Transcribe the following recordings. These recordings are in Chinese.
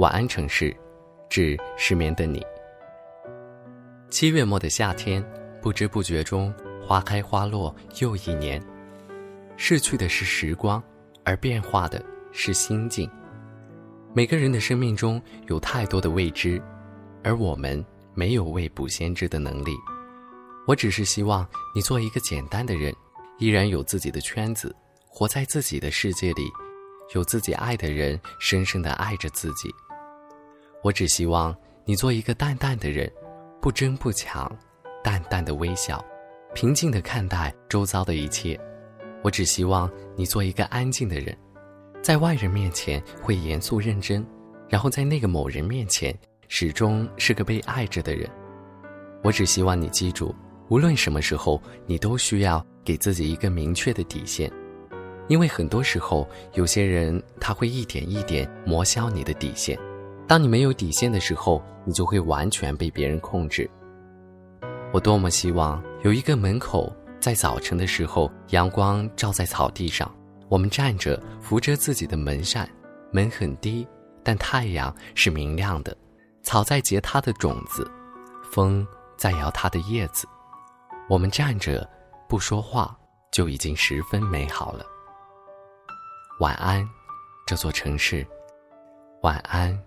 晚安城市，致失眠的你。七月末的夏天，不知不觉中花开花落又一年。逝去的是时光，而变化的是心境。每个人的生命中有太多的未知，而我们没有未卜先知的能力。我只是希望你做一个简单的人，依然有自己的圈子，活在自己的世界里，有自己爱的人，深深的爱着自己。我只希望你做一个淡淡的人，不争不抢，淡淡的微笑，平静的看待周遭的一切。我只希望你做一个安静的人，在外人面前会严肃认真，然后在那个某人面前始终是个被爱着的人。我只希望你记住，无论什么时候，你都需要给自己一个明确的底线，因为很多时候，有些人他会一点一点磨消你的底线。当你没有底线的时候，你就会完全被别人控制。我多么希望有一个门口，在早晨的时候，阳光照在草地上，我们站着扶着自己的门扇，门很低，但太阳是明亮的，草在结它的种子，风在摇它的叶子，我们站着不说话，就已经十分美好了。晚安，这座城市。晚安。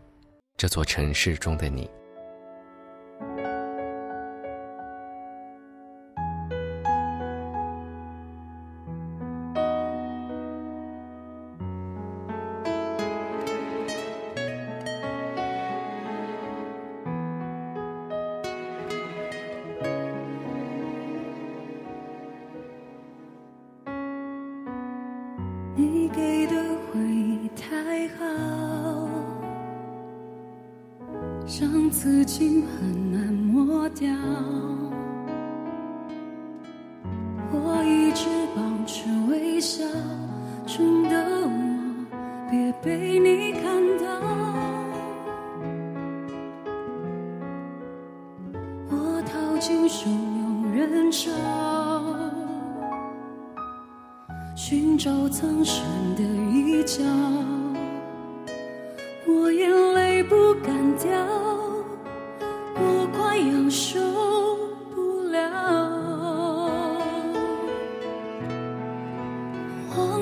这座城市中的你。像刺青很难抹掉，我一直保持微笑，真的我别被你看到。我逃进汹涌人潮，寻找藏身的一角。我眼泪不敢掉，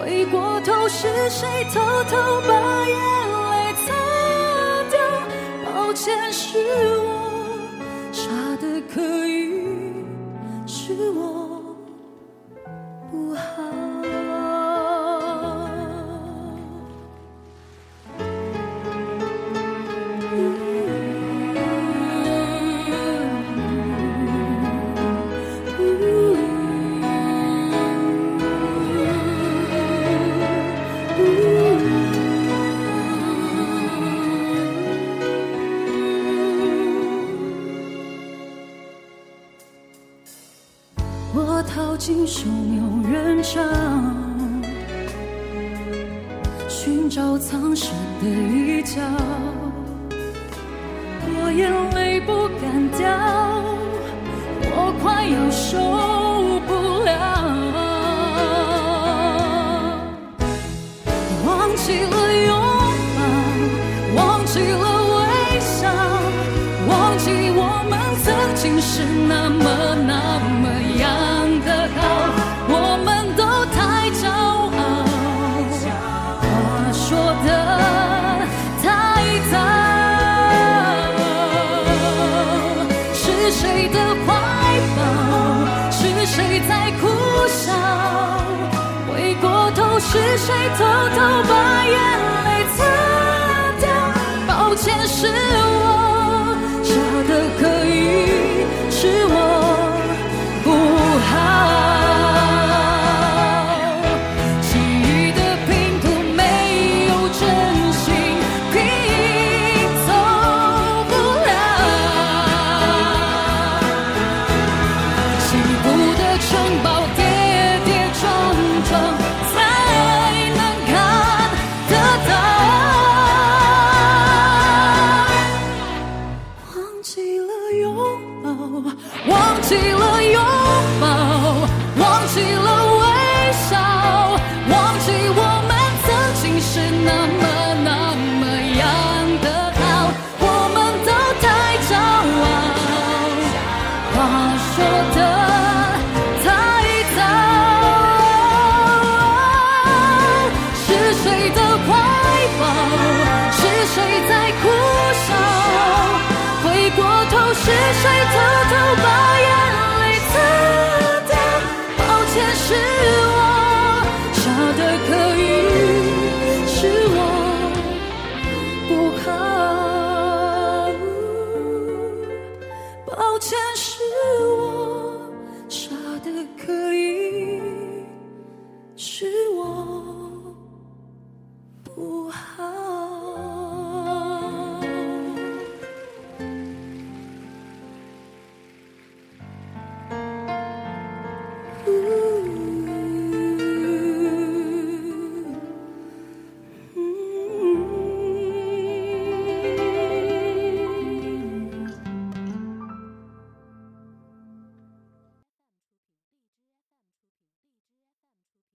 回过头，是谁偷偷把眼泪擦掉？抱歉，是我傻的可以，是我今生有人潮，寻找藏身的一角。我眼泪不敢掉，我快要受不了。忘记了拥抱，忘记了微笑，忘记我们曾经是那么谁的怀抱？是谁在苦笑？回过头，是谁偷偷把眼泪擦掉？抱歉，是前世